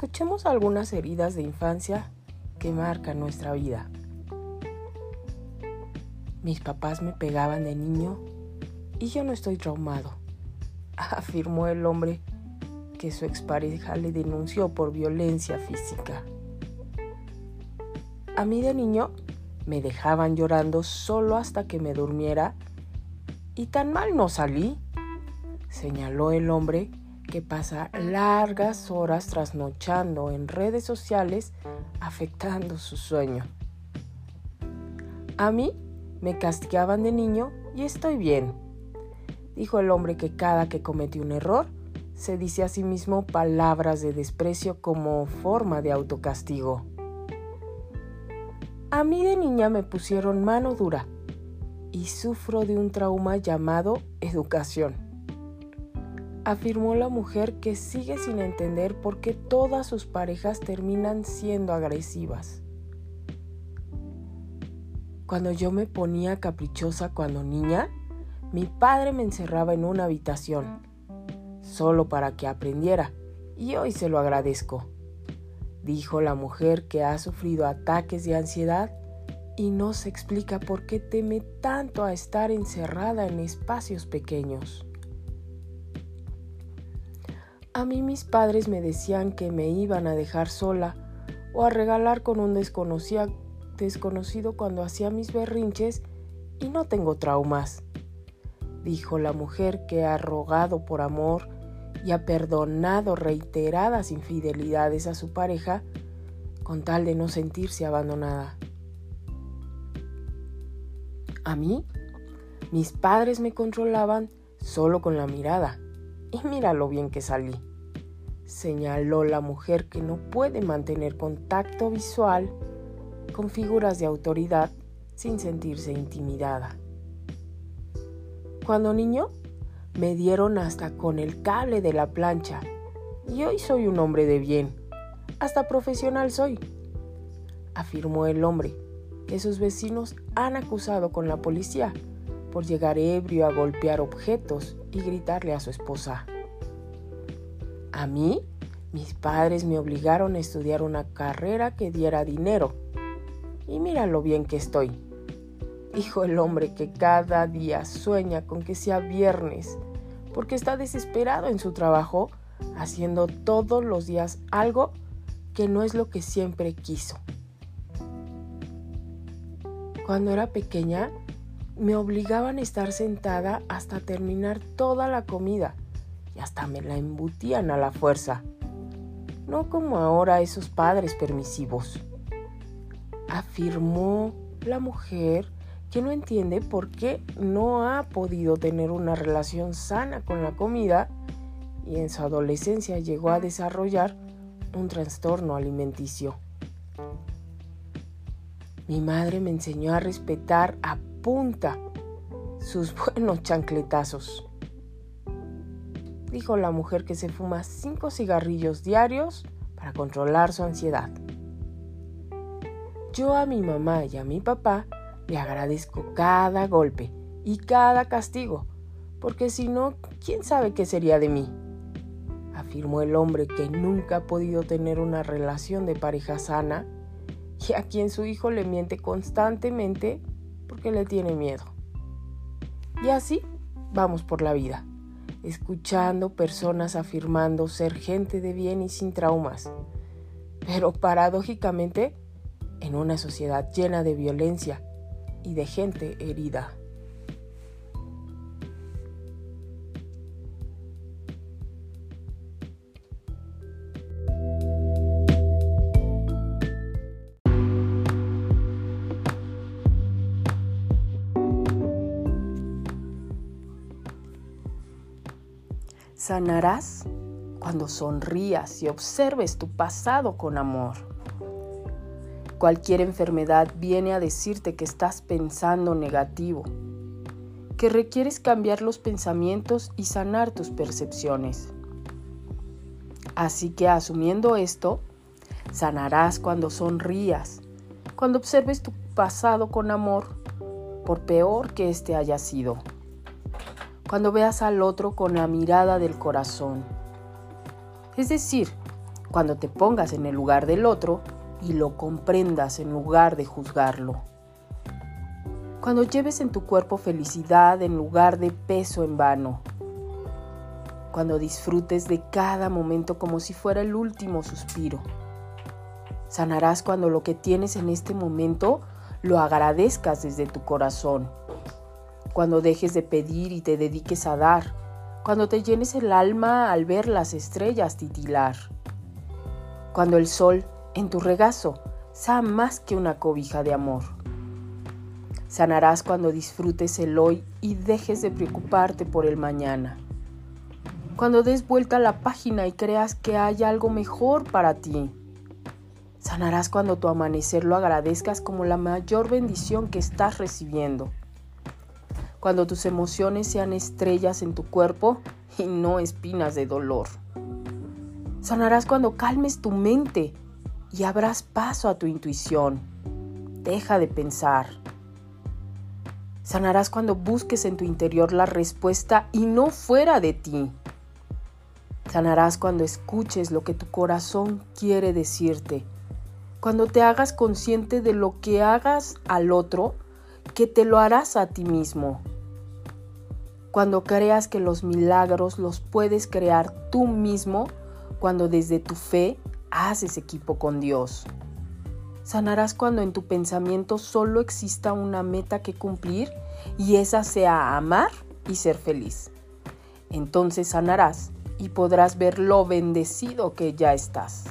Escuchemos algunas heridas de infancia que marcan nuestra vida. Mis papás me pegaban de niño y yo no estoy traumado, afirmó el hombre que su expareja le denunció por violencia física. A mí de niño me dejaban llorando solo hasta que me durmiera y tan mal no salí, señaló el hombre que pasa largas horas trasnochando en redes sociales afectando su sueño. A mí me castigaban de niño y estoy bien, dijo el hombre que cada que cometió un error se dice a sí mismo palabras de desprecio como forma de autocastigo. A mí de niña me pusieron mano dura y sufro de un trauma llamado educación afirmó la mujer que sigue sin entender por qué todas sus parejas terminan siendo agresivas. Cuando yo me ponía caprichosa cuando niña, mi padre me encerraba en una habitación, solo para que aprendiera, y hoy se lo agradezco, dijo la mujer que ha sufrido ataques de ansiedad y no se explica por qué teme tanto a estar encerrada en espacios pequeños. A mí mis padres me decían que me iban a dejar sola o a regalar con un desconocido, cuando hacía mis berrinches y no tengo traumas, dijo la mujer que ha rogado por amor y ha perdonado reiteradas infidelidades a su pareja con tal de no sentirse abandonada. A mí, mis padres me controlaban solo con la mirada y mira lo bien que salí, señaló la mujer que no puede mantener contacto visual con figuras de autoridad sin sentirse intimidada. Cuando niño, me dieron hasta con el cable de la plancha y hoy soy un hombre de bien, hasta profesional soy, afirmó el hombre que sus vecinos han acusado con la policía por llegar ebrio a golpear objetos y gritarle a su esposa. A mí, mis padres me obligaron a estudiar una carrera que diera dinero. Y mira lo bien que estoy. Dijo el hombre que cada día sueña con que sea viernes, porque está desesperado en su trabajo, haciendo todos los días algo que no es lo que siempre quiso. Cuando era pequeña, me obligaban a estar sentada hasta terminar toda la comida y hasta me la embutían a la fuerza. No como ahora esos padres permisivos. Afirmó la mujer que no entiende por qué no ha podido tener una relación sana con la comida y en su adolescencia llegó a desarrollar un trastorno alimenticio. Mi madre me enseñó a respetar a punta sus buenos chancletazos. Dijo la mujer que se fuma cinco cigarrillos diarios para controlar su ansiedad. Yo a mi mamá y a mi papá le agradezco cada golpe y cada castigo, porque si no, ¿quién sabe qué sería de mí? afirmó el hombre que nunca ha podido tener una relación de pareja sana y a quien su hijo le miente constantemente porque le tiene miedo. Y así vamos por la vida, escuchando personas afirmando ser gente de bien y sin traumas, pero paradójicamente en una sociedad llena de violencia y de gente herida. Sanarás cuando sonrías y observes tu pasado con amor. Cualquier enfermedad viene a decirte que estás pensando negativo, que requieres cambiar los pensamientos y sanar tus percepciones. Así que asumiendo esto, sanarás cuando sonrías, cuando observes tu pasado con amor, por peor que éste haya sido cuando veas al otro con la mirada del corazón. Es decir, cuando te pongas en el lugar del otro y lo comprendas en lugar de juzgarlo. Cuando lleves en tu cuerpo felicidad en lugar de peso en vano. Cuando disfrutes de cada momento como si fuera el último suspiro. Sanarás cuando lo que tienes en este momento lo agradezcas desde tu corazón. Cuando dejes de pedir y te dediques a dar. Cuando te llenes el alma al ver las estrellas titilar. Cuando el sol en tu regazo sea más que una cobija de amor. Sanarás cuando disfrutes el hoy y dejes de preocuparte por el mañana. Cuando des vuelta a la página y creas que hay algo mejor para ti. Sanarás cuando tu amanecer lo agradezcas como la mayor bendición que estás recibiendo. Cuando tus emociones sean estrellas en tu cuerpo y no espinas de dolor. Sanarás cuando calmes tu mente y abras paso a tu intuición. Deja de pensar. Sanarás cuando busques en tu interior la respuesta y no fuera de ti. Sanarás cuando escuches lo que tu corazón quiere decirte. Cuando te hagas consciente de lo que hagas al otro, que te lo harás a ti mismo. Cuando creas que los milagros los puedes crear tú mismo, cuando desde tu fe haces equipo con Dios. Sanarás cuando en tu pensamiento solo exista una meta que cumplir y esa sea amar y ser feliz. Entonces sanarás y podrás ver lo bendecido que ya estás.